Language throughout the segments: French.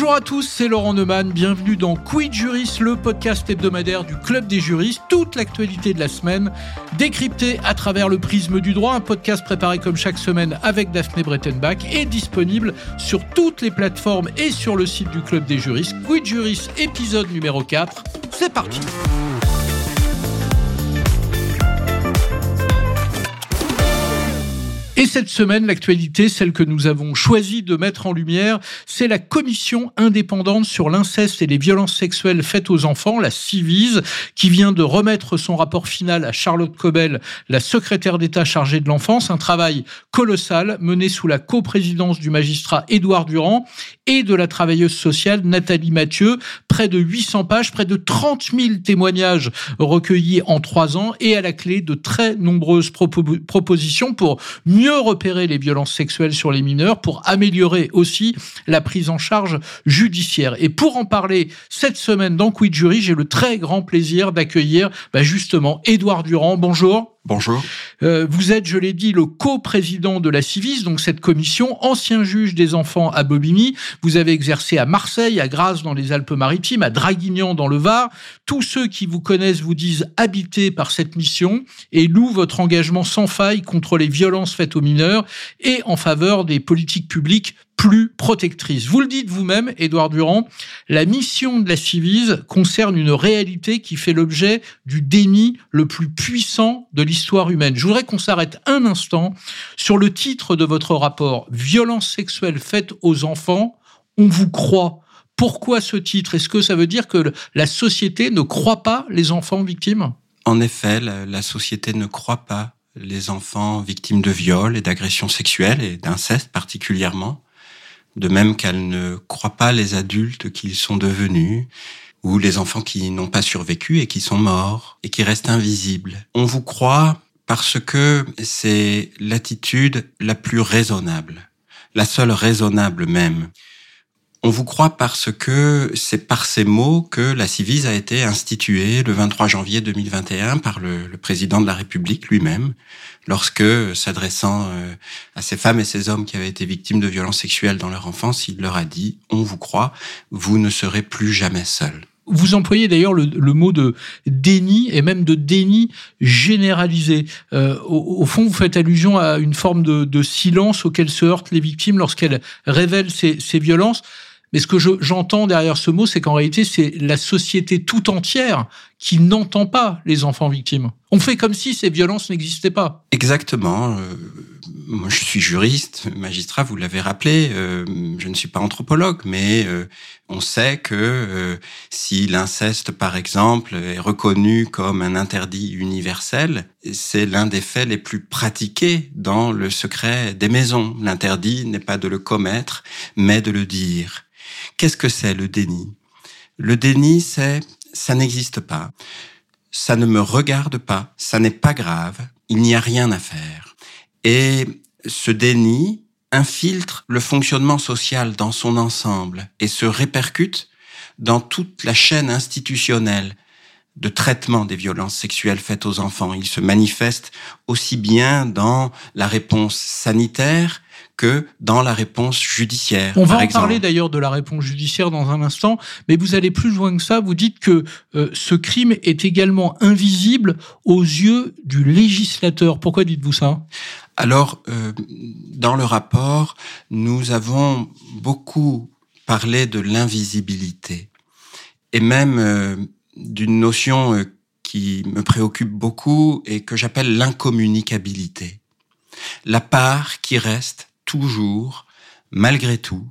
Bonjour à tous, c'est Laurent Neumann. Bienvenue dans Quid Juris, le podcast hebdomadaire du Club des juristes. Toute l'actualité de la semaine décryptée à travers le prisme du droit. Un podcast préparé comme chaque semaine avec Daphné Brettenbach et disponible sur toutes les plateformes et sur le site du Club des juristes. Quid Juris, épisode numéro 4. C'est parti. Et cette semaine, l'actualité, celle que nous avons choisi de mettre en lumière, c'est la commission indépendante sur l'inceste et les violences sexuelles faites aux enfants, la CIVIS, qui vient de remettre son rapport final à Charlotte Cobel, la secrétaire d'État chargée de l'enfance, un travail colossal mené sous la coprésidence du magistrat Édouard Durand et de la travailleuse sociale Nathalie Mathieu, près de 800 pages, près de 30 000 témoignages recueillis en trois ans et à la clé de très nombreuses propositions pour mieux repérer les violences sexuelles sur les mineurs, pour améliorer aussi la prise en charge judiciaire. Et pour en parler cette semaine dans Quid Jury, j'ai le très grand plaisir d'accueillir bah, justement Édouard Durand. Bonjour. Bonjour. Euh, vous êtes, je l'ai dit, le co-président de la CIVIS, donc cette commission, ancien juge des enfants à Bobigny. Vous avez exercé à Marseille, à Grasse dans les Alpes-Maritimes, à Draguignan dans le Var. Tous ceux qui vous connaissent vous disent habité par cette mission et louent votre engagement sans faille contre les violences faites aux mineurs et en faveur des politiques publiques plus protectrice. Vous le dites vous-même, Édouard Durand, la mission de la Civise concerne une réalité qui fait l'objet du déni le plus puissant de l'histoire humaine. Je voudrais qu'on s'arrête un instant sur le titre de votre rapport, Violence sexuelle faite aux enfants, on vous croit. Pourquoi ce titre? Est-ce que ça veut dire que la société ne croit pas les enfants victimes? En effet, la, société ne croit pas les enfants victimes de viols et d'agressions sexuelles et d'inceste particulièrement de même qu'elle ne croit pas les adultes qu'ils sont devenus, ou les enfants qui n'ont pas survécu et qui sont morts, et qui restent invisibles. On vous croit parce que c'est l'attitude la plus raisonnable, la seule raisonnable même. On vous croit parce que c'est par ces mots que la Civise a été instituée le 23 janvier 2021 par le, président de la République lui-même, lorsque, s'adressant euh, à ces femmes et ces hommes qui avaient été victimes de violences sexuelles dans leur enfance, il leur a dit, on vous croit, vous ne serez plus jamais seuls. Vous employez d'ailleurs le, mot de déni et même de déni généralisé. Euh, au, fond, vous faites allusion à une forme de, silence auquel se heurtent les victimes lorsqu'elles révèlent ces violences. Mais ce que j'entends derrière ce mot, c'est qu'en réalité, c'est la société tout entière qui n'entend pas les enfants victimes. On fait comme si ces violences n'existaient pas. Exactement. Euh, moi, je suis juriste, magistrat, vous l'avez rappelé. Euh, je ne suis pas anthropologue, mais euh, on sait que si l'inceste, par exemple, est reconnu comme un interdit universel, c'est l'un des faits les plus pratiqués dans le secret des maisons. L'interdit n'est pas de le commettre, mais de le dire. Qu'est-ce que c'est le déni? Le déni, c'est ça n'existe pas, ça ne me regarde pas, ça n'est pas grave, il n'y a rien à faire. Et ce déni infiltre le fonctionnement social dans son ensemble et se répercute dans toute la chaîne institutionnelle de traitement des violences sexuelles faites aux enfants. Il se manifeste aussi bien dans la réponse sanitaire que dans la réponse judiciaire. On va en parler d'ailleurs de la réponse judiciaire dans un instant, mais vous allez plus loin que ça. Vous dites que euh, ce crime est également invisible aux yeux du législateur. Pourquoi dites-vous ça? Alors, euh, dans le rapport, nous avons beaucoup parlé de l'invisibilité et même euh, d'une notion qui me préoccupe beaucoup et que j'appelle l'incommunicabilité. La part qui reste toujours, malgré tout,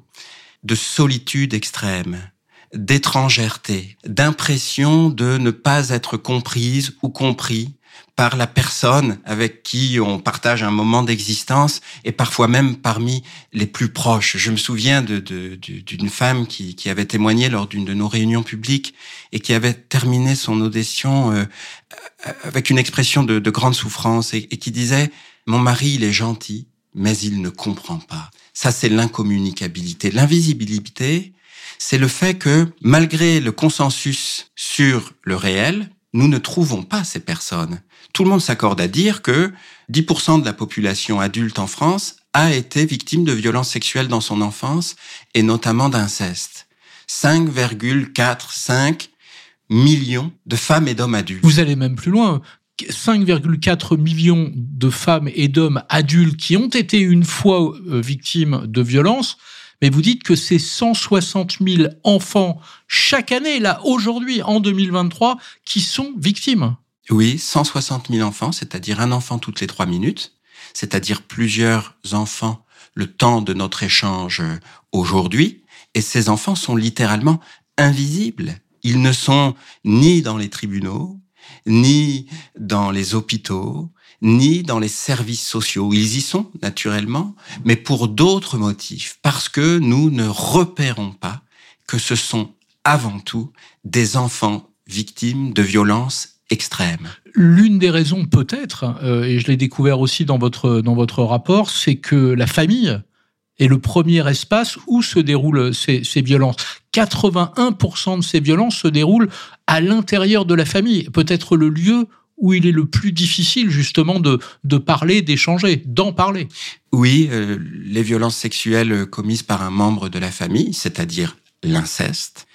de solitude extrême, d'étrangèreté, d'impression de ne pas être comprise ou compris par la personne avec qui on partage un moment d'existence et parfois même parmi les plus proches. Je me souviens d'une femme qui, avait témoigné lors d'une de nos réunions publiques et qui avait terminé son audition euh, avec une expression de, grande souffrance et qui disait ⁇ Mon mari, il est gentil, mais il ne comprend pas. Ça, c'est l'incommunicabilité. L'invisibilité, c'est le fait que, malgré le consensus sur le réel, nous ne trouvons pas ces personnes. Tout le monde s'accorde à dire que 10% de la population adulte en France a été victime de violences sexuelles dans son enfance et notamment d'inceste. 5,45 millions de femmes et d'hommes adultes. Vous allez même plus loin. 5,4 millions de femmes et d'hommes adultes qui ont été une fois euh, victimes de violences, mais vous dites que c'est 160 000 enfants chaque année, là, aujourd'hui, en 2023, qui sont victimes. Oui, 160 000 enfants, c'est-à-dire un enfant toutes les trois minutes, c'est-à-dire plusieurs enfants le temps de notre échange aujourd'hui, et ces enfants sont littéralement invisibles. Ils ne sont ni dans les tribunaux, ni dans les hôpitaux, ni dans les services sociaux. Ils y sont, naturellement, mais pour d'autres motifs, parce que nous ne repérons pas que ce sont avant tout des enfants victimes de violences extrêmes. L'une des raisons peut-être, euh, et je l'ai découvert aussi dans votre, dans votre rapport, c'est que la famille est le premier espace où se déroulent ces, ces violences. 81% de ces violences se déroulent à l'intérieur de la famille, peut-être le lieu où il est le plus difficile justement de, parler, d'échanger, d'en parler. Oui, euh, les violences sexuelles commises par un membre de la famille, c'est-à-dire l'inceste,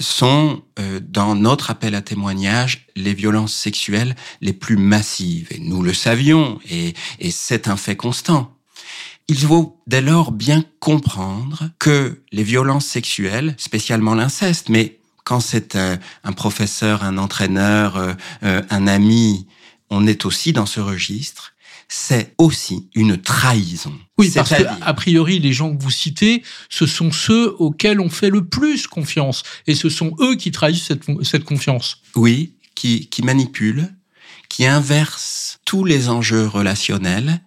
sont, euh, dans notre appel à témoignage, les violences sexuelles les plus massives. Et nous le savions, et c'est un fait constant. Il faut dès lors bien comprendre que les violences sexuelles, spécialement l'inceste, mais quand c'est un, professeur, un entraîneur, euh, euh, un ami, on est aussi dans ce registre, c'est aussi une trahison. Oui, parce que, a priori, les gens que vous citez, ce sont ceux auxquels on fait le plus confiance. Et ce sont eux qui trahissent cette, cette confiance. Oui, qui, qui manipulent, qui inversent tous les enjeux relationnels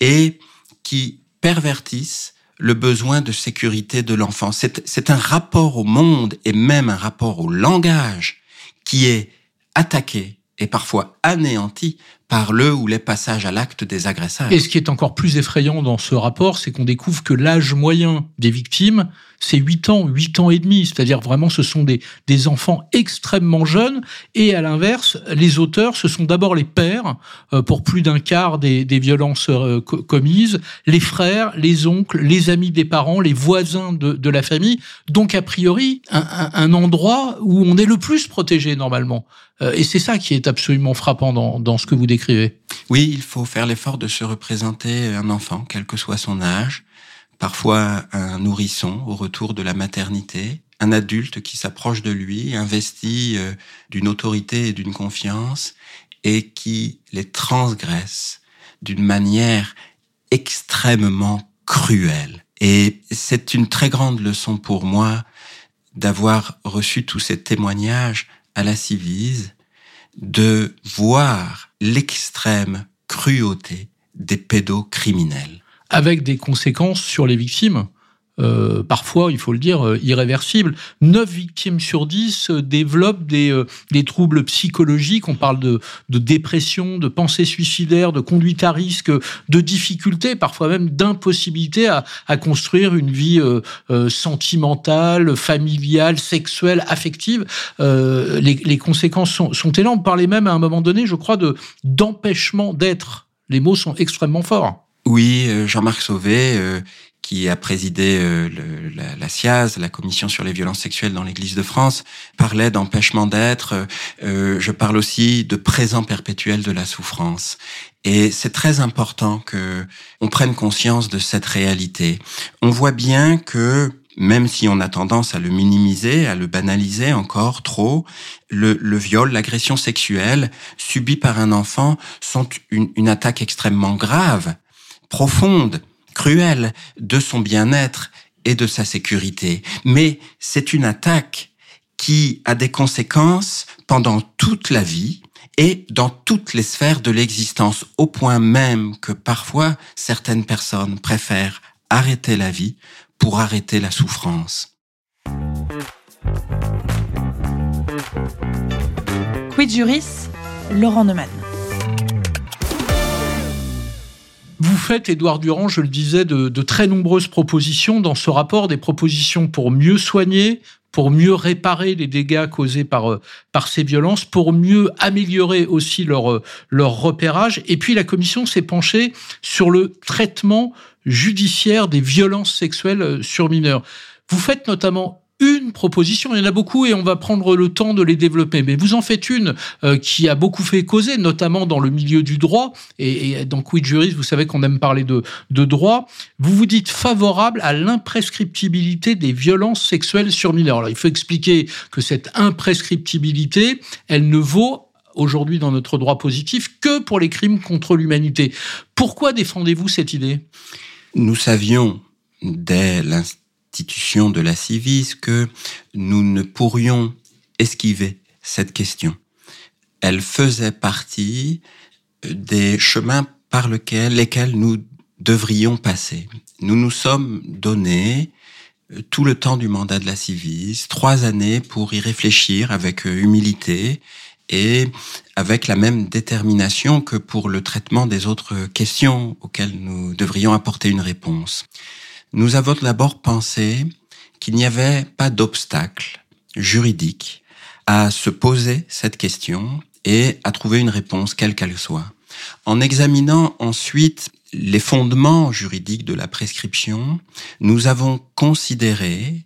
et qui pervertissent le besoin de sécurité de l'enfant. C'est un rapport au monde et même un rapport au langage qui est attaqué et parfois anéanti par le ou les passages à l'acte des agresseurs. Et ce qui est encore plus effrayant dans ce rapport, c'est qu'on découvre que l'âge moyen des victimes, c'est 8 ans, 8 ans et demi. C'est-à-dire vraiment, ce sont des, des enfants extrêmement jeunes. Et à l'inverse, les auteurs, ce sont d'abord les pères, euh, pour plus d'un quart des, des violences euh, commises, les frères, les oncles, les amis des parents, les voisins de, de la famille. Donc, a priori, un, un, un endroit où on est le plus protégé normalement. Euh, et c'est ça qui est absolument frappant dans, dans ce que vous décrivez oui, il faut faire l'effort de se représenter un enfant, quel que soit son âge, parfois un nourrisson au retour de la maternité, un adulte qui s'approche de lui, investi euh, d'une autorité et d'une confiance, et qui les transgresse d'une manière extrêmement cruelle. Et c'est une très grande leçon pour moi d'avoir reçu tous ces témoignages à la Civise, de voir l'extrême cruauté des pédocriminels. Avec des conséquences sur les victimes euh, parfois, il faut le dire, euh, irréversibles. 9 victimes sur 10 euh, développent des, troubles psychologiques. On parle de, dépression, de pensée suicidaire, de conduite à risque, de difficultés, parfois même d'impossibilité à, construire une vie sentimentale, familiale, sexuelle, affective. Les, les, conséquences sont, sont énormes. On parlait même à un moment donné, je crois, de d'empêchement d'être. Les mots sont extrêmement forts. Oui, Jean-Marc Sauvé, qui a présidé euh, le, la, la, CIAZ, la Commission sur les violences sexuelles dans l'Église de France, parlait d'empêchement d'être. Euh, je parle aussi de présent perpétuel de la souffrance. Et c'est très important que on prenne conscience de cette réalité. On voit bien que même si on a tendance à le minimiser, à le banaliser encore trop, le, le viol, l'agression sexuelle subie par un enfant sont une, une attaque extrêmement grave, profonde, cruelle de son bien-être et de sa sécurité. Mais c'est une attaque qui a des conséquences pendant toute la vie et dans toutes les sphères de l'existence, au point même que parfois certaines personnes préfèrent arrêter la vie pour arrêter la souffrance. Quid Juris, Laurent Neumann. Vous faites, Édouard Durand, je le disais, de, de, très nombreuses propositions dans ce rapport, des propositions pour mieux soigner, pour mieux réparer les dégâts causés par, euh, par ces violences, pour mieux améliorer aussi leur, euh, leur repérage. Et puis la commission s'est penchée sur le traitement judiciaire des violences sexuelles euh, sur mineurs. Vous faites notamment une proposition. Il y en a beaucoup et on va prendre le temps de les développer. Mais vous en faites une euh, qui a beaucoup fait causer, notamment dans le milieu du droit. Et, dans Quid Juris, vous savez qu'on aime parler de, de droit. Vous vous dites favorable à l'imprescriptibilité des violences sexuelles sur mineurs. Alors, il faut expliquer que cette imprescriptibilité, elle ne vaut aujourd'hui dans notre droit positif que pour les crimes contre l'humanité. Pourquoi défendez-vous cette idée? Nous savions dès de la Civis que nous ne pourrions esquiver cette question. Elle faisait partie des chemins par lesquels nous devrions passer. Nous nous sommes donné tout le temps du mandat de la Civis, trois années pour y réfléchir avec humilité et avec la même détermination que pour le traitement des autres questions auxquelles nous devrions apporter une réponse. Nous avons d'abord pensé qu'il n'y avait pas d'obstacle juridique à se poser cette question et à trouver une réponse quelle qu'elle soit. En examinant ensuite les fondements juridiques de la prescription, nous avons considéré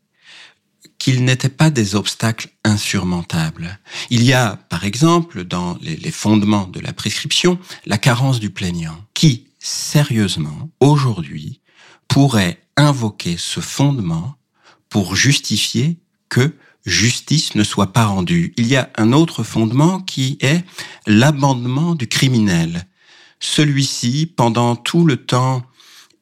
qu'ils n'étaient pas des obstacles insurmontables. Il y a, par exemple, dans les, fondements de la prescription, la carence du plaignant, qui, sérieusement, aujourd'hui, pourrait invoquer ce fondement pour justifier que justice ne soit pas rendue. Il y a un autre fondement qui est l'abandement du criminel. Celui-ci, pendant tout le temps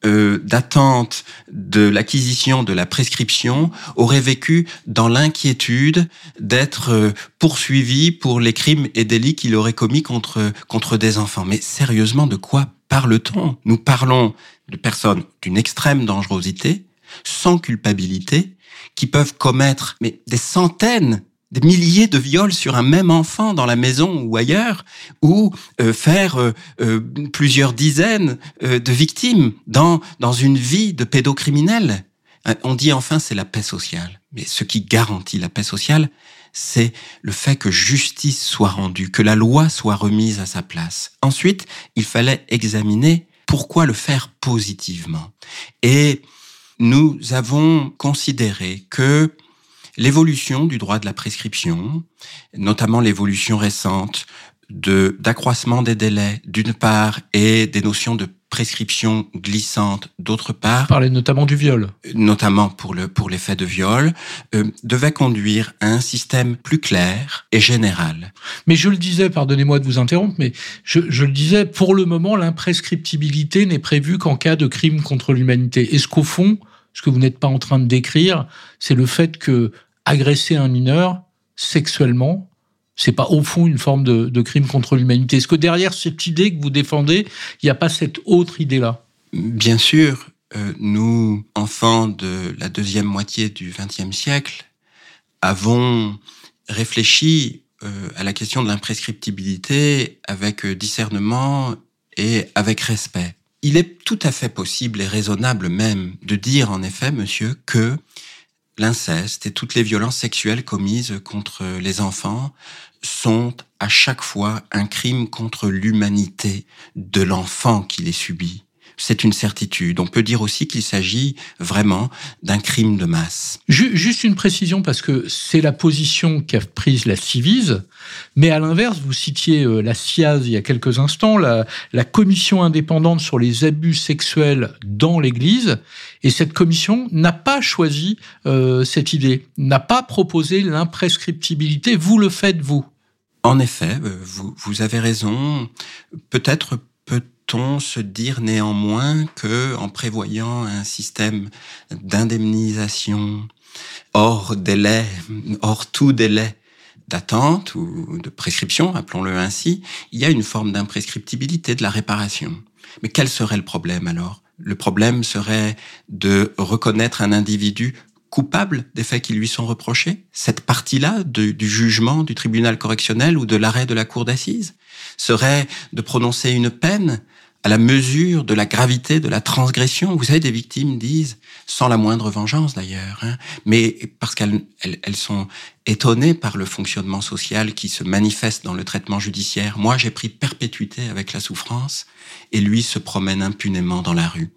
euh, d'attente de l'acquisition de la prescription aurait vécu dans l'inquiétude d'être euh, poursuivi pour les crimes et délits qu'il aurait commis contre contre des enfants. Mais sérieusement, de quoi parle-t-on? Nous parlons de personnes d'une extrême dangerosité, sans culpabilité, qui peuvent commettre mais des centaines des milliers de viols sur un même enfant dans la maison ou ailleurs, ou euh, faire euh, euh, plusieurs dizaines de victimes dans, dans une vie de pédocriminel. On dit enfin c'est la paix sociale. Mais ce qui garantit la paix sociale, c'est le fait que justice soit rendue, que la loi soit remise à sa place. Ensuite, il fallait examiner pourquoi le faire positivement. Et nous avons considéré que l'évolution du droit de la prescription, notamment l'évolution récente de d'accroissement des délais d'une part et des notions de prescription glissante d'autre part. Parler notamment du viol. Notamment pour le pour les faits de viol, euh, devait conduire à un système plus clair et général. Mais je le disais, pardonnez-moi de vous interrompre, mais je, je le disais, pour le moment, l'imprescriptibilité n'est prévue qu'en cas de crime contre l'humanité. Est-ce qu'au fond, ce que vous n'êtes pas en train de décrire, c'est le fait que agresser un mineur sexuellement, c'est pas au fond une forme de, crime contre l'humanité. Est-ce que derrière cette idée que vous défendez, il n'y a pas cette autre idée-là? Bien sûr, euh, nous, enfants de la deuxième moitié du XXe siècle, avons réfléchi euh, à la question de l'imprescriptibilité avec euh, discernement et avec respect. Il est tout à fait possible et raisonnable même de dire en effet, monsieur, que l'inceste et toutes les violences sexuelles commises contre les enfants sont à chaque fois un crime contre l'humanité de l'enfant qui les subit c'est une certitude. On peut dire aussi qu'il s'agit vraiment d'un crime de masse. Juste une précision, parce que c'est la position qu'a prise la Civise, mais à l'inverse, vous citiez euh, la CIAZ il y a quelques instants, la, commission indépendante sur les abus sexuels dans l'Église, et cette commission n'a pas choisi euh, cette idée, n'a pas proposé l'imprescriptibilité. Vous le faites, vous? En effet, euh, vous, vous avez raison. Peut-être peut-on se dire néanmoins que, en prévoyant un système d'indemnisation hors délai, hors tout délai d'attente ou de prescription, appelons-le ainsi, il y a une forme d'imprescriptibilité de la réparation? Mais quel serait le problème alors? Le problème serait de reconnaître un individu coupable des faits qui lui sont reprochés? Cette partie-là du jugement du tribunal correctionnel ou de l'arrêt de la cour d'assises? Serait de prononcer une peine à la mesure de la gravité de la transgression. Vous savez, des victimes disent, sans la moindre vengeance d'ailleurs, hein, mais parce qu'elles elles, sont étonnées par le fonctionnement social qui se manifeste dans le traitement judiciaire. Moi, j'ai pris perpétuité avec la souffrance, et lui se promène impunément dans la rue.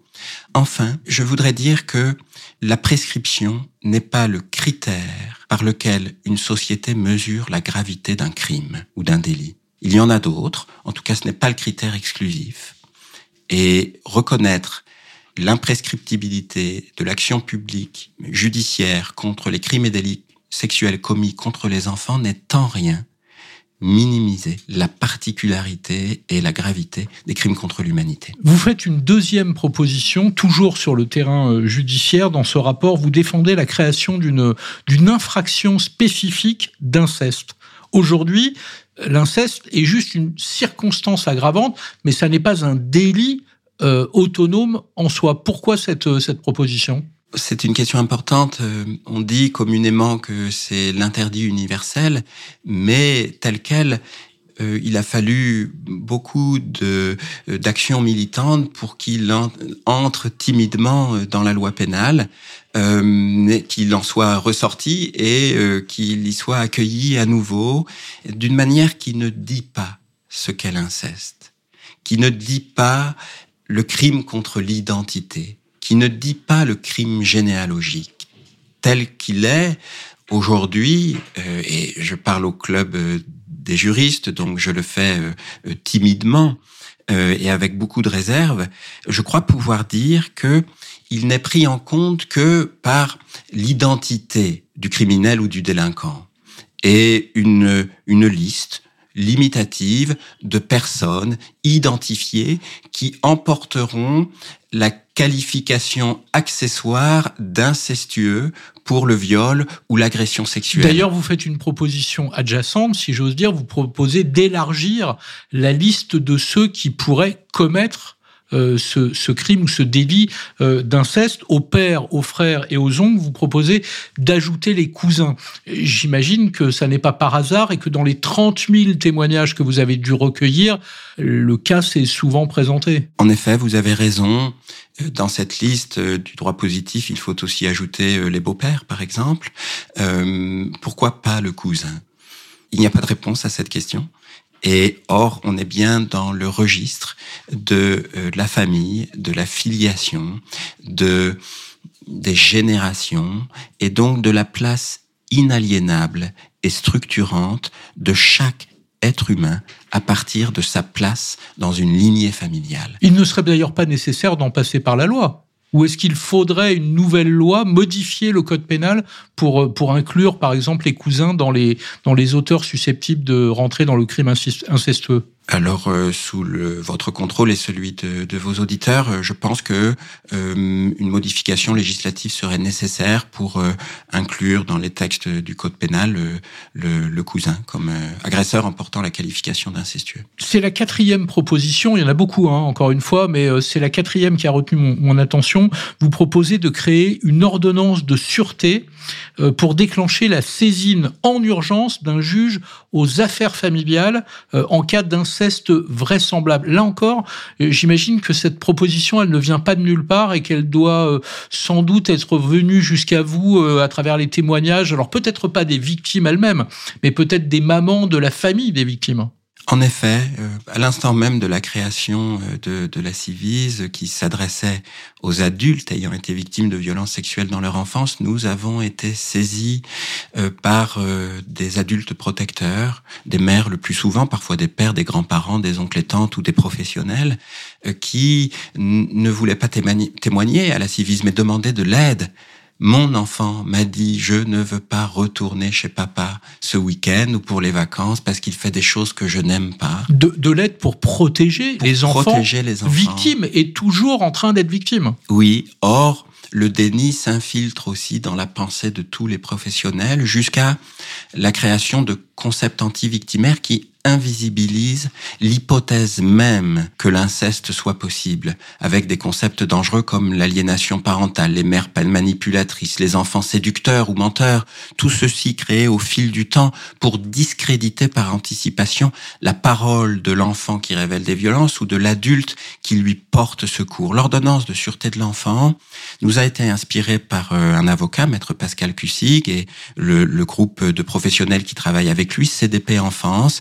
Enfin, je voudrais dire que la prescription n'est pas le critère par lequel une société mesure la gravité d'un crime ou d'un délit. Il y en a d'autres, en tout cas ce n'est pas le critère exclusif. Et reconnaître l'imprescriptibilité de l'action publique judiciaire contre les crimes et délits sexuels commis contre les enfants n'est en rien minimiser la particularité et la gravité des crimes contre l'humanité. Vous faites une deuxième proposition, toujours sur le terrain euh, judiciaire. Dans ce rapport, vous défendez la création d'une d'une infraction spécifique d'inceste. Aujourd'hui, l'inceste est juste une circonstance aggravante, mais ça n'est pas un délit euh, autonome en soi. Pourquoi cette, cette proposition? C'est une question importante. Euh, on dit communément que c'est l'interdit universel, mais tel quel, euh, il a fallu beaucoup de euh, d'actions militantes pour qu'il entre timidement dans la loi pénale, qu'il en soit ressorti et qu'il y soit accueilli à nouveau d'une manière qui ne dit pas ce qu'est l'inceste, qui ne dit pas le crime contre l'identité, qui ne dit pas le crime généalogique tel qu'il est aujourd'hui, euh, et je parle au club euh, des juristes, donc je le fais euh, timidement et avec beaucoup de réserve, je crois pouvoir dire que il n'est pris en compte que par l'identité du criminel ou du délinquant. Et une, une liste limitative de personnes identifiées qui emporteront la qualification accessoire d'incestueux pour le viol ou l'agression sexuelle. D'ailleurs, vous faites une proposition adjacente, si j'ose dire, vous proposez d'élargir la liste de ceux qui pourraient commettre euh, ce, crime ou ce délit euh, d'inceste aux pères, aux frères et aux oncles, vous proposez d'ajouter les cousins. J'imagine que ça n'est pas par hasard et que dans les 30 000 témoignages que vous avez dû recueillir, le cas s'est souvent présenté. En effet, vous avez raison. Euh, dans cette liste du droit positif, il faut aussi ajouter les beaux-pères, par exemple. Pourquoi pas le cousin? Il n'y a pas de réponse à cette question? Et or, on est bien dans le registre de euh, la famille, de la filiation, de des générations, et donc de la place inaliénable et structurante de chaque être humain à partir de sa place dans une lignée familiale. Il ne serait d'ailleurs pas nécessaire d'en passer par la loi. Ou est-ce qu'il faudrait une nouvelle loi, modifier le code pénal pour, euh, pour inclure, par exemple, les cousins dans les, dans les auteurs susceptibles de rentrer dans le crime incestueux? Alors, euh, sous votre contrôle et celui de, vos auditeurs, euh, je pense que euh, une modification législative serait nécessaire pour inclure dans les textes du code pénal le, le, cousin comme agresseur en portant la qualification d'incestueux. C'est la quatrième proposition. Il y en a beaucoup, hein, encore une fois, mais c'est la quatrième qui a retenu mon, mon, attention. Vous proposez de créer une ordonnance de sûreté pour déclencher la saisine en urgence d'un juge aux affaires familiales en cas d'inceste vraisemblable. Là encore, euh, j'imagine que cette proposition, elle ne vient pas de nulle part et qu'elle doit euh, sans doute être venue jusqu'à vous euh, à travers les témoignages. Alors peut-être pas des victimes elles-mêmes, mais peut-être des mamans de la famille des victimes. En effet, euh, à l'instant même de la création euh, de, de la Civise, qui s'adressait aux adultes ayant été victimes de violences sexuelles dans leur enfance, nous avons été saisis euh, par des adultes protecteurs, des mères le plus souvent, parfois des pères, des grands-parents, des oncles et tantes ou des professionnels, qui ne voulaient pas témoigner à la Civise, mais demandaient de l'aide mon enfant m'a dit je ne veux pas retourner chez papa ce week-end ou pour les vacances parce qu'il fait des choses que je n'aime pas. De, l'aide pour protéger, les, enfants les enfants victimes et toujours en train d'être victimes. Oui, or le déni s'infiltre aussi dans la pensée de tous les professionnels jusqu'à la création de concepts anti-victimaires qui invisibilise l'hypothèse même que l'inceste soit possible, avec des concepts dangereux comme l'aliénation parentale, les mères manipulatrices, les enfants séducteurs ou menteurs, tout ceci créé au fil du temps pour discréditer par anticipation la parole de l'enfant qui révèle des violences ou de l'adulte qui lui porte secours. L'ordonnance de sûreté de l'enfant nous a été inspirée par euh, un avocat, maître Pascal Cussig, et le, le groupe de professionnels qui travaillent avec lui, CDP Enfance,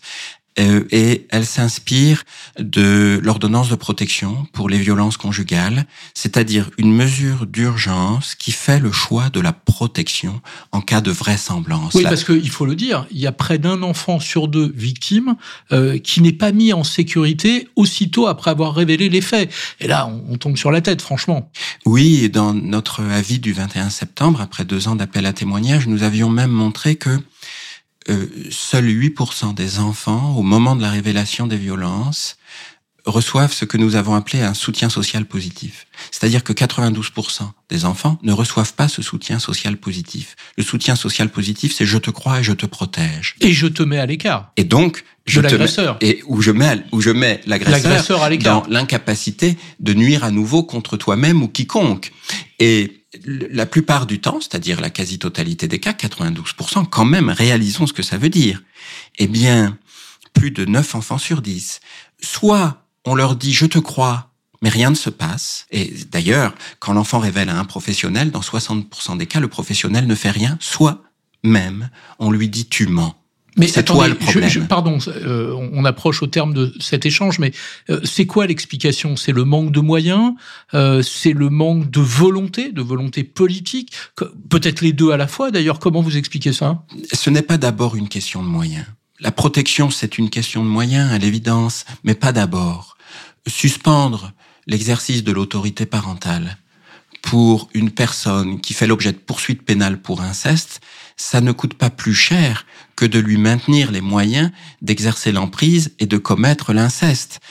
et elle s'inspire de l'ordonnance de protection pour les violences conjugales, c'est-à-dire une mesure d'urgence qui fait le choix de la protection en cas de vraisemblance. Oui, parce qu'il faut le dire, il y a près d'un enfant sur deux victimes euh, qui n'est pas mis en sécurité aussitôt après avoir révélé les faits. Et là, on, on tombe sur la tête, franchement. Oui, et dans notre avis du 21 septembre, après deux ans d'appel à témoignage, nous avions même montré que euh, seuls 8% des enfants, au moment de la révélation des violences, reçoivent ce que nous avons appelé un soutien social positif. C'est-à-dire que 92% des enfants ne reçoivent pas ce soutien social positif. Le soutien social positif, c'est je te crois et je te protège. Et je te mets à l'écart. Et donc, je de l'agresseur. et où je mets où je mets l'agresseur dans l'incapacité de nuire à nouveau contre toi-même ou quiconque. Et la plupart du temps, c'est-à-dire la quasi-totalité des cas, 92%, quand même, réalisons ce que ça veut dire. Eh bien, plus de 9 enfants sur 10. Soit on leur dit je te crois, mais rien ne se passe. Et d'ailleurs, quand l'enfant révèle à un professionnel, dans 60% des cas, le professionnel ne fait rien, soit même on lui dit tu mens. Mais C'est toi le problème. je- je- pardon, euh, on approche au terme de cet échange, mais euh, c'est quoi l'explication? C'est le manque de moyens? Euh, C'est le manque de volonté, de volonté politique? Que- Peut-être les deux à la fois, d'ailleurs. Comment vous expliquez ça? Ce n'est pas d'abord une question de moyens. La protection, c'est une question de moyens, à l'évidence, mais pas d'abord. Suspendre l'exercice de l'autorité parentale pour une personne qui fait l'objet de poursuites pénales pour inceste, ça ne coûte pas plus cher que de lui maintenir les moyens d'exercer l'emprise et de commettre l'inceste.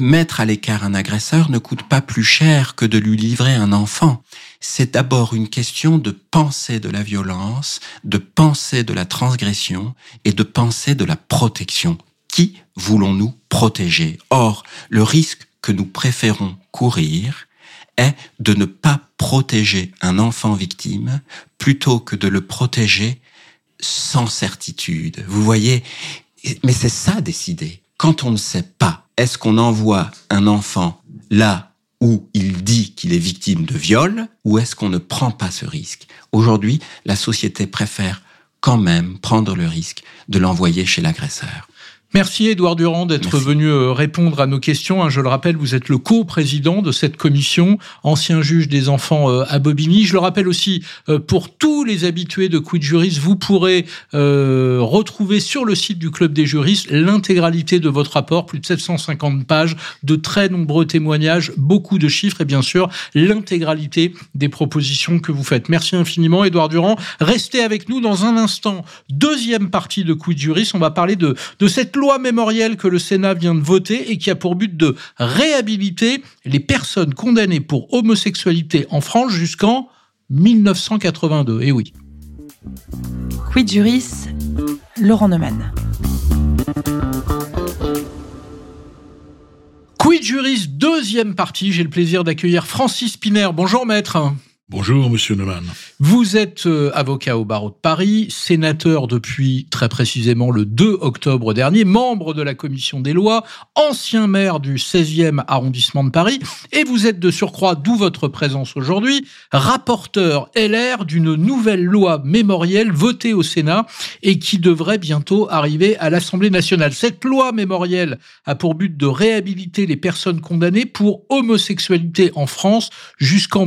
Mettre à l'écart un agresseur ne coûte pas plus cher que de lui livrer un enfant. C'est d'abord une question de penser de la violence, de penser de la transgression et de penser de la protection. Qui voulons-nous protéger? Or, le risque que nous préférons courir est de ne pas protéger un enfant victime plutôt que de le protéger sans certitude. Vous voyez, mais c'est ça décider. Quand on ne sait pas, est-ce qu'on envoie un enfant là où il dit qu'il est victime de viol ou est-ce qu'on ne prend pas ce risque? Aujourd'hui, la société préfère quand même prendre le risque de l'envoyer chez l'agresseur. Merci Édouard Durand d'être venu euh, répondre à nos questions. Hein, Je le rappelle, vous êtes le co-président de cette commission, ancien juge des enfants euh, à Bobigny. Je le rappelle aussi, euh, pour tous les habitués de Quid Juris, vous pourrez euh, retrouver sur le site du Club des juristes l'intégralité de votre rapport, plus de 750 pages, de très nombreux témoignages, beaucoup de chiffres et bien sûr l'intégralité des propositions que vous faites. Merci infiniment Édouard Durand. Restez avec nous dans un instant. Deuxième partie de Quid Juris, on va parler de, de cette loi mémorielle que le Sénat vient de voter et qui a pour but de réhabiliter les personnes condamnées pour homosexualité en France jusqu'en 1982. Et oui. Quid Juris, Laurent Neumann. Quid Juris, deuxième partie. J'ai le plaisir d'accueillir Francis Piner. Bonjour maître. Bonjour, monsieur Neumann. Vous êtes euh, avocat au barreau de Paris, sénateur depuis très précisément le 2 octobre dernier, membre de la commission des lois, ancien maire du 16e arrondissement de Paris, et vous êtes de surcroît, d'où votre présence aujourd'hui, rapporteur LR d'une nouvelle loi mémorielle votée au Sénat et qui devrait bientôt arriver à l'Assemblée nationale. Cette loi mémorielle a pour but de réhabiliter les personnes condamnées pour homosexualité en France jusqu'en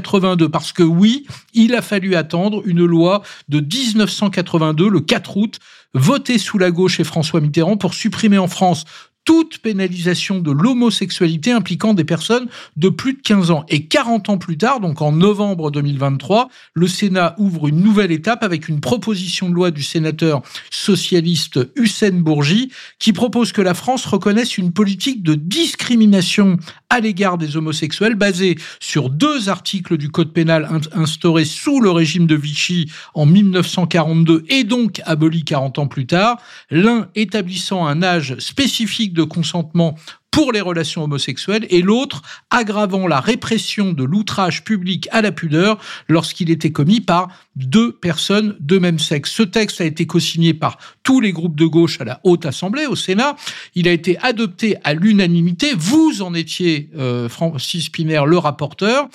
1982. Parce que oui, il a fallu attendre une loi de 1982, le 4 août, votée sous la gauche et François Mitterrand pour supprimer en France toute pénalisation de l'homosexualité impliquant des personnes de plus de 15 ans. Et 40 ans plus tard, donc en novembre 2023, le Sénat ouvre une nouvelle étape avec une proposition de loi du sénateur socialiste Hussein Bourgi qui propose que la France reconnaisse une politique de discrimination à l'égard des homosexuels basée sur deux articles du Code pénal instaurés sous le régime de Vichy en 1942 et donc abolis 40 ans plus tard, l'un établissant un âge spécifique de consentement pour les relations homosexuelles et l'autre aggravant la répression de l'outrage public à la pudeur lorsqu'il était commis par deux personnes de même sexe. Ce texte a été co-signé par tous les groupes de gauche à la Haute Assemblée, au Sénat. Il a été adopté à l'unanimité. Vous en étiez, euh, Francis Piner, le rapporteur.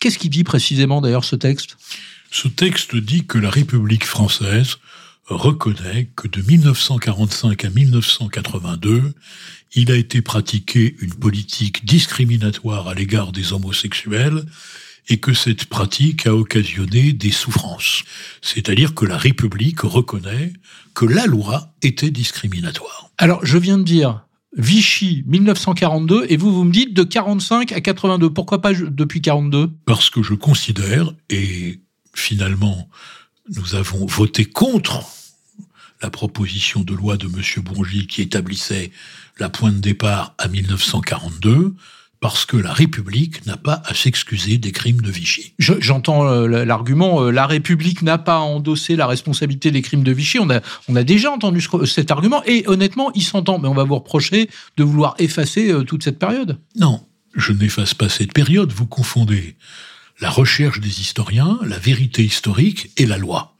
Qu'est-ce qu'il dit précisément d'ailleurs ce texte? Ce texte dit que la République française reconnaît que de 1945 à 1982, il a été pratiqué une politique discriminatoire à l'égard des homosexuels et que cette pratique a occasionné des souffrances. C'est-à-dire que la République reconnaît que la loi était discriminatoire. Alors, je viens de dire Vichy 1942 et vous vous me dites de 45 à 82. Pourquoi pas depuis 42 Parce que je considère et finalement nous avons voté contre la proposition de loi de M. Bourgi qui établissait la pointe de départ à 1942 parce que la République n'a pas à s'excuser des crimes de Vichy. J'entends euh, l'argument, euh, la République n'a pas à endosser la responsabilité des crimes de Vichy. On a, on a déjà entendu cet argument et honnêtement, il s'entend. Mais on va vous reprocher de vouloir effacer euh, toute cette période. Non, je n'efface pas cette période. Vous confondez la recherche des historiens, la vérité historique et la loi.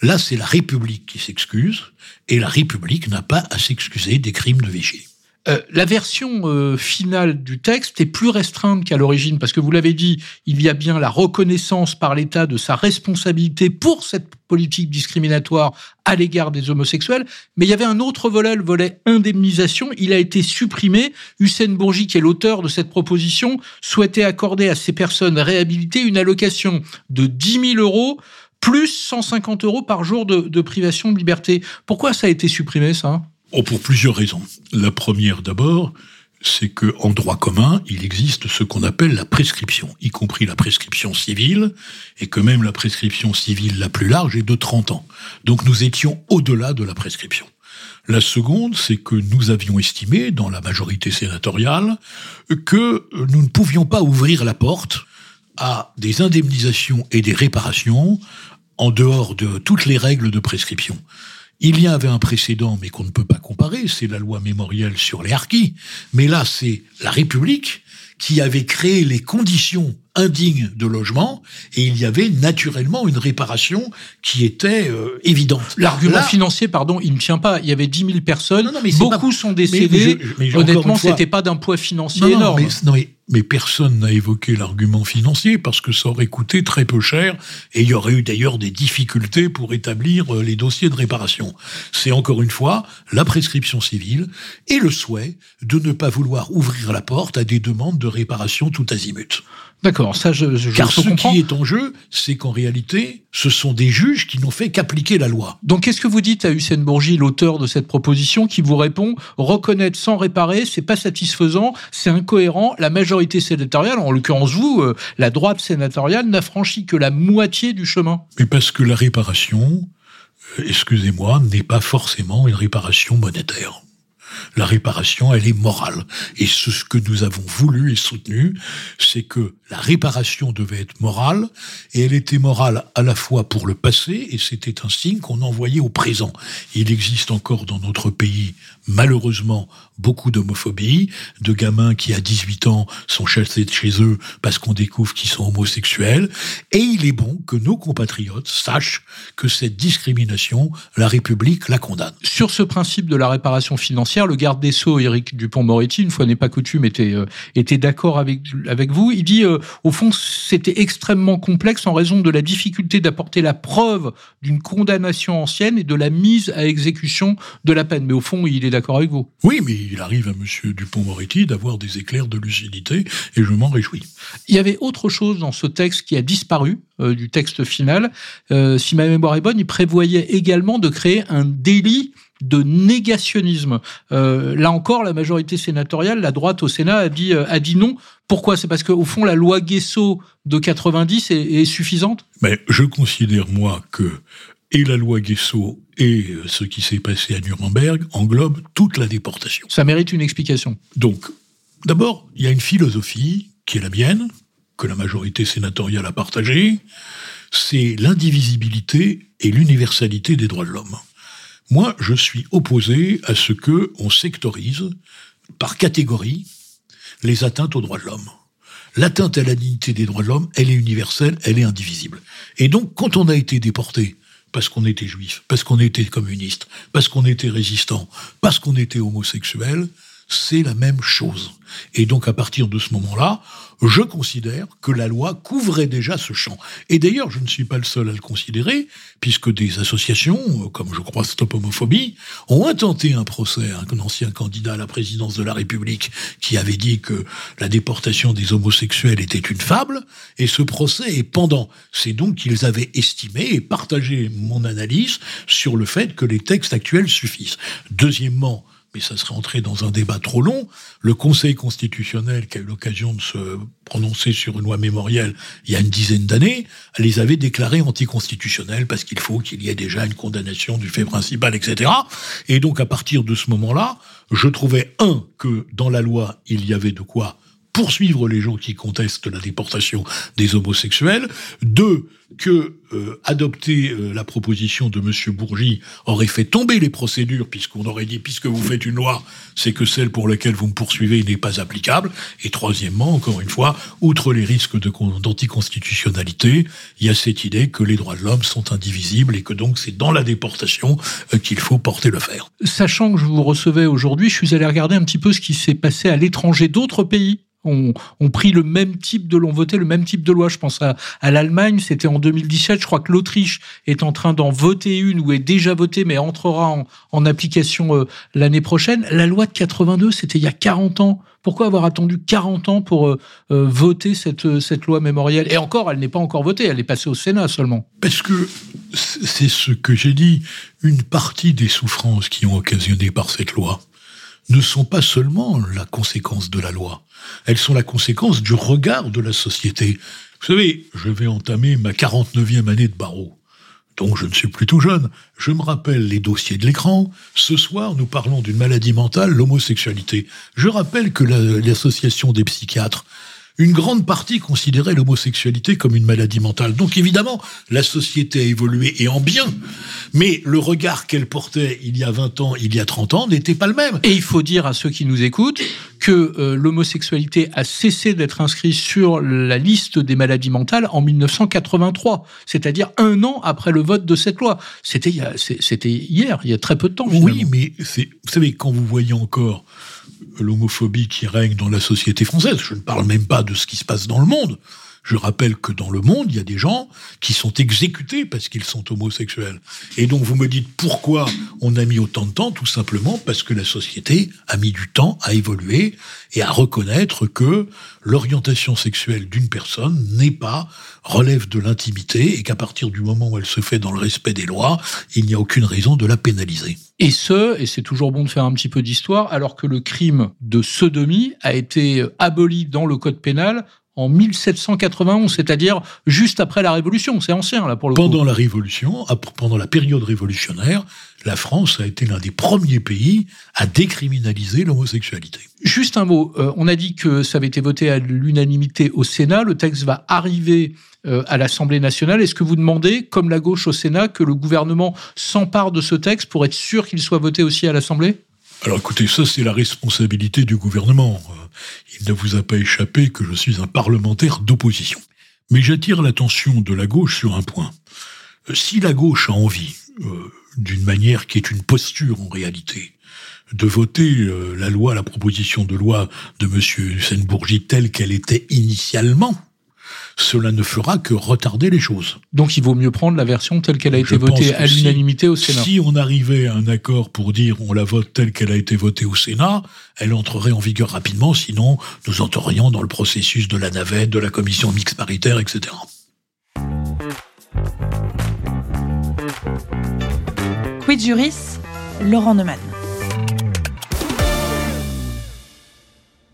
Là, c'est la République qui s'excuse, et la République n'a pas à s'excuser des crimes de Vichy. Euh, la version euh, finale du texte est plus restreinte qu'à l'origine, parce que vous l'avez dit, il y a bien la reconnaissance par l'État de sa responsabilité pour cette politique discriminatoire à l'égard des homosexuels, mais il y avait un autre volet, le volet indemnisation, il a été supprimé. Hussein Bourgi, qui est l'auteur de cette proposition, souhaitait accorder à ces personnes réhabilitées une allocation de 10 000 euros plus 150 euros par jour de, privation de liberté. Pourquoi ça a été supprimé, ça? Oh, Pour plusieurs raisons. La première, d'abord, c'est que en droit commun, il existe ce qu'on appelle la prescription, y compris la prescription civile, et que même la prescription civile la plus large est de 30 ans. Donc nous étions au-delà de la prescription. La seconde, c'est que nous avions estimé, dans la majorité sénatoriale, que nous ne pouvions pas ouvrir la porte à des indemnisations et des réparations en dehors de toutes les règles de prescription. Il y avait un précédent, mais qu'on ne peut pas comparer, c'est la loi mémorielle sur les harkis. Mais là, c'est la République qui avait créé les conditions indignes de logement et il y avait naturellement une réparation qui était euh, évidente. L'argument financier, pardon, il ne tient pas. Il y avait 10 000 personnes, beaucoup sont décédés. Honnêtement, c'était pas d'un poids financier énorme. non, mais mais personne n'a évoqué l'argument financier parce que ça aurait coûté très peu cher et il y aurait eu d'ailleurs des difficultés pour établir euh, les dossiers de réparation. C'est encore une fois la prescription civile et le souhait de ne pas vouloir ouvrir la porte à des demandes de réparation tout azimut. D'accord, ça je, je Car ce qui est en jeu, c'est qu'en réalité, ce sont des juges qui n'ont fait qu'appliquer la loi. Donc qu'est-ce que vous dites à Hussein Bourgi, l'auteur de cette proposition, qui vous répond reconnaître sans réparer, c'est pas satisfaisant, c'est incohérent, la majorité sénatoriale, en l'occurrence vous, euh, la droite sénatoriale, n'a franchi que la moitié du chemin. Mais parce que la réparation, euh, excusez-moi, n'est pas forcément une réparation monétaire. La réparation, elle est morale. Et ce que nous avons voulu et soutenu, c'est que la réparation devait être morale, et elle était morale à la fois pour le passé, et c'était un signe qu'on envoyait au présent. Il existe encore dans notre pays, malheureusement, beaucoup d'homophobie, de gamins qui, à 18 ans, sont chassés de chez eux parce qu'on découvre qu'ils sont homosexuels, et il est bon que nos compatriotes sachent que cette discrimination, la République la condamne. Sur ce principe de la réparation financière, le garde des Sceaux, Éric Dupont-Moretti, une fois n'est pas coutume, était, euh, était d'accord avec, avec vous. Il dit, euh, au fond, c'était extrêmement complexe en raison de la difficulté d'apporter la preuve d'une condamnation ancienne et de la mise à exécution de la peine. Mais au fond, il est d'accord avec vous. Oui, mais il arrive à M. Dupont-Moretti d'avoir des éclairs de lucidité et je m'en réjouis. Il y avait autre chose dans ce texte qui a disparu euh, du texte final. si ma mémoire est bonne, il prévoyait également de créer un délit de négationnisme. Euh, là encore, la majorité sénatoriale, la droite au Sénat a dit, euh, a dit non. Pourquoi? C'est parce qu'au fond, la loi Guesso de 90 est, est suffisante? Mais je considère, moi, que et la loi Guesso et euh, ce qui s'est passé à Nuremberg englobent toute la déportation. Ça mérite une explication. Donc, d'abord, il y a une philosophie qui est la mienne, que la majorité sénatoriale a partagée, c'est l'indivisibilité et l'universalité des droits de l'homme. Moi, je suis opposé à ce que on sectorise par catégorie les atteintes aux droits de l'homme. L'atteinte à la dignité des droits de l'homme, elle est universelle, elle est indivisible. Et donc, quand on a été déporté, parce qu'on était juif, parce qu'on était communiste, parce qu'on était résistant, parce qu'on était homosexuel, c'est la même chose. Et donc à partir de ce moment-là, je considère que la loi couvrait déjà ce champ. Et d'ailleurs, je ne suis pas le seul à le considérer, puisque des associations, comme je crois Stop Homophobie, ont intenté un procès à un ancien candidat à la présidence de la République qui avait dit que la déportation des homosexuels était une fable, et ce procès est pendant. C'est donc qu'ils avaient estimé et partagé mon analyse sur le fait que les textes actuels suffisent. Deuxièmement, mais ça serait entrer dans un débat trop long, le Conseil constitutionnel, qui a eu l'occasion de se prononcer sur une loi mémorielle il y a une dizaine d'années, les avait déclarés anticonstitutionnels parce qu'il faut qu'il y ait déjà une condamnation du fait principal, etc. Et donc à partir de ce moment-là, je trouvais, un, que dans la loi, il y avait de quoi poursuivre les gens qui contestent la déportation des homosexuels. Deux, que euh, adopter euh, la proposition de M. Bourgi aurait fait tomber les procédures, puisqu'on aurait dit, puisque vous faites une loi, c'est que celle pour laquelle vous me poursuivez n'est pas applicable. Et troisièmement, encore une fois, outre les risques d'anticonstitutionnalité, il y a cette idée que les droits de l'homme sont indivisibles et que donc c'est dans la déportation euh, qu'il faut porter le fer. Sachant que je vous recevais aujourd'hui, je suis allé regarder un petit peu ce qui s'est passé à l'étranger d'autres pays ont, pris le même type de l'ont voté le même type de loi. Je pense à, l'Allemagne, c'était en 2017. Je crois que l'Autriche est en train d'en voter une ou est déjà votée, mais entrera en, application euh, l'année prochaine. La loi de 82, c'était il y a 40 ans. Pourquoi avoir attendu 40 ans pour euh, euh, voter cette, cette loi mémorielle? Et encore, elle n'est pas encore votée, elle est passée au Sénat seulement. Parce que c'est ce que j'ai dit, une partie des souffrances qui ont occasionné par cette loi ne sont pas seulement la conséquence de la loi, elles sont la conséquence du regard de la société. Vous savez, je vais entamer ma 49e année de barreau. Donc je ne suis plus tout jeune. Je me rappelle les dossiers de l'écran. Ce soir, nous parlons d'une maladie mentale, l'homosexualité. Je rappelle que l'association des psychiatres une grande partie considérait l'homosexualité comme une maladie mentale. Donc évidemment, la société a évolué et en bien, mais le regard qu'elle portait il y a 20 ans, il y a 30 ans, n'était pas le même. Et il faut dire à ceux qui nous écoutent que euh, l'homosexualité a cessé d'être inscrite sur la liste des maladies mentales en 1983, c'est-à-dire un an après le vote de cette loi. C'était c'était hier, il y a très peu de temps. Oui, mais vous savez, quand vous voyez encore l'homophobie qui règne dans la société française. Je ne parle même pas de ce qui se passe dans le monde. Je rappelle que dans le monde, il y a des gens qui sont exécutés parce qu'ils sont homosexuels. Et donc vous me dites pourquoi on a mis autant de temps? Tout simplement parce que la société a mis du temps à évoluer et à reconnaître que l'orientation sexuelle d'une personne n'est pas relève de l'intimité et qu'à partir du moment où elle se fait dans le respect des lois, il n'y a aucune raison de la pénaliser. Et ce, et c'est toujours bon de faire un petit peu d'histoire, alors que le crime de sodomie a été aboli dans le code pénal en 1791, c'est-à-dire juste après la Révolution. C'est ancien, là, pour le pendant la Révolution, pendant la période révolutionnaire, la France a été l'un des premiers pays à décriminaliser l'homosexualité. Juste un mot. Euh, on a dit que ça avait été voté à l'unanimité au Sénat. Le texte va arriver euh, à l'Assemblée nationale. Est-ce que vous demandez, comme la gauche au Sénat, que le gouvernement s'empare de ce texte pour être sûr qu'il soit voté aussi à l'Assemblée? Alors écoutez, ça c'est la responsabilité du gouvernement. Il ne vous a pas échappé que je suis un parlementaire d'opposition. Mais j'attire l'attention de la gauche sur un point. Si la gauche a envie, euh, d'une manière qui est une posture en réalité, de voter euh, la loi, la proposition de loi de M. Hussein Bourgi telle qu'elle était initialement, cela ne fera que retarder les choses. Donc il vaut mieux prendre la version telle qu'elle a été votée à l'unanimité au Sénat. Si on arrivait à un accord pour dire on la vote telle qu'elle a été votée au Sénat, elle entrerait en vigueur rapidement, sinon nous enterions dans le processus de la navette, de la commission mixte paritaire, etc. Quid juris? Laurent Neumann.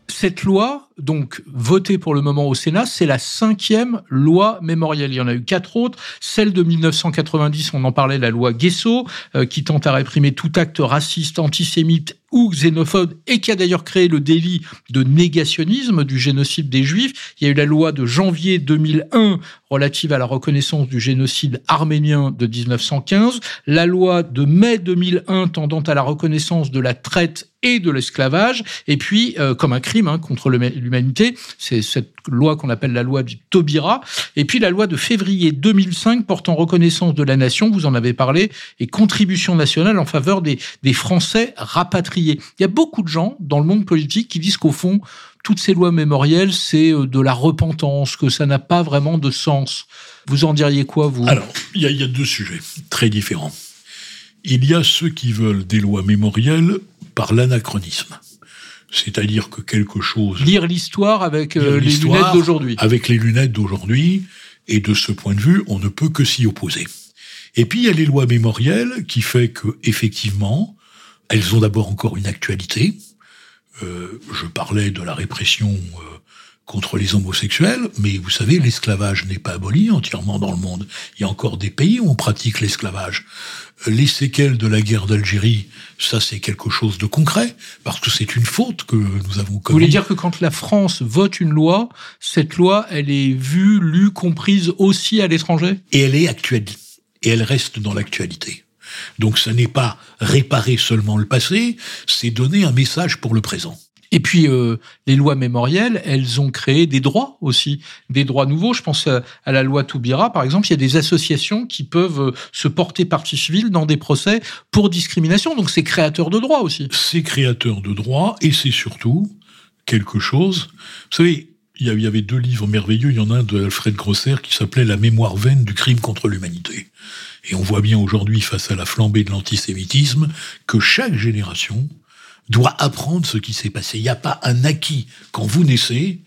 Cette loi, donc votée pour le moment au Sénat, c'est la cinquième loi mémorielle. Il y en a eu quatre autres. Celle de 1990, on en parlait, la loi Guesso, euh, qui tente à réprimer tout acte raciste, antisémite ou xénophobe et qui a d'ailleurs créé le délit de négationnisme du génocide des Juifs. Il y a eu la loi de janvier 2001 relative à la reconnaissance du génocide arménien de 1915, la loi de mai 2001 tendant à la reconnaissance de la traite et de l'esclavage, et puis euh, comme un crime hein, contre l'humanité, c'est cette loi qu'on appelle la loi du Taubira, et puis la loi de février 2005 portant reconnaissance de la nation, vous en avez parlé, et contribution nationale en faveur des, Français rapatriés. Il y a beaucoup de gens dans le monde politique qui disent qu'au fond, toutes ces lois mémorielles, c'est euh, de la repentance, que ça n'a pas vraiment de sens. Vous en diriez quoi, vous? Alors, il y, a deux sujets très différents. Il y a ceux qui veulent des lois mémorielles par l'anachronisme. C'est-à-dire que quelque chose... Lire l'histoire avec euh, les lunettes d'aujourd'hui. Avec les lunettes d'aujourd'hui, et de ce point de vue, on ne peut que s'y opposer. Et puis il y a les lois mémorielles qui fait que effectivement, elles ont d'abord encore une actualité, euh, je parlais de la répression euh, contre les homosexuels, mais vous savez, l'esclavage n'est pas aboli entièrement dans le monde. Il y a encore des pays où on pratique l'esclavage. Les séquelles de la guerre d'Algérie, ça c'est quelque chose de concret, parce que c'est une faute que nous avons commise. Vous voulez dire que quand la France vote une loi, cette loi, elle est vue, lue, comprise aussi à l'étranger? Et elle est actuelle, et elle reste dans l'actualité. Donc ce n'est pas réparer seulement le passé, c'est donner un message pour le présent. Et puis euh, les lois mémorielles, elles ont créé des droits aussi, des droits nouveaux. Je pense à, la loi Toubira, par exemple. Il y a des associations qui peuvent euh, se porter partie civile dans des procès pour discrimination. Donc c'est créateur de droits aussi. C'est créateur de droits et c'est surtout quelque chose. Vous savez, il y avait deux livres merveilleux. Il y en a un de Alfred Grosser qui s'appelait La mémoire vaine du crime contre l'humanité. Et on voit bien aujourd'hui, face à la flambée de l'antisémitisme, que chaque génération doit apprendre ce qui s'est passé. Il n'y a pas un acquis quand vous naissez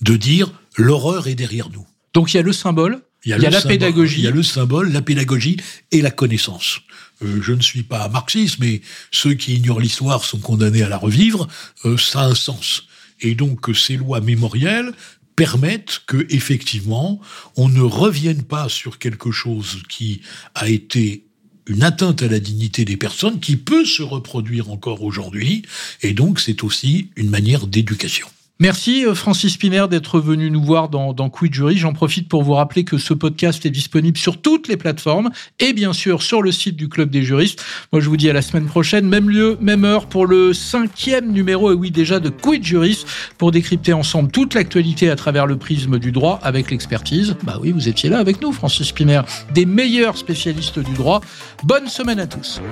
de dire l'horreur est derrière nous. Donc il y a le symbole, il y a, la pédagogie. Il y a le symbole, la pédagogie et la connaissance. Euh, je ne suis pas marxiste, mais ceux qui ignorent l'histoire sont condamnés à la revivre. Euh, ça a un sens. Et donc ces lois mémorielles permettent que effectivement on ne revienne pas sur quelque chose qui a été une atteinte à la dignité des personnes qui peut se reproduire encore aujourd'hui et donc c'est aussi une manière d'éducation. Merci euh, Francis Spinner d'être venu nous voir dans, Quid Jury. J'en profite pour vous rappeler que ce podcast est disponible sur toutes les plateformes et bien sûr sur le site du Club des juristes. Moi je vous dis à la semaine prochaine, même lieu, même heure pour le cinquième numéro, et oui déjà de Quid Jurist, pour décrypter ensemble toute l'actualité à travers le prisme du droit avec l'expertise. Bah oui, vous étiez là avec nous Francis Spinner, des meilleurs spécialistes du droit. Bonne semaine à tous.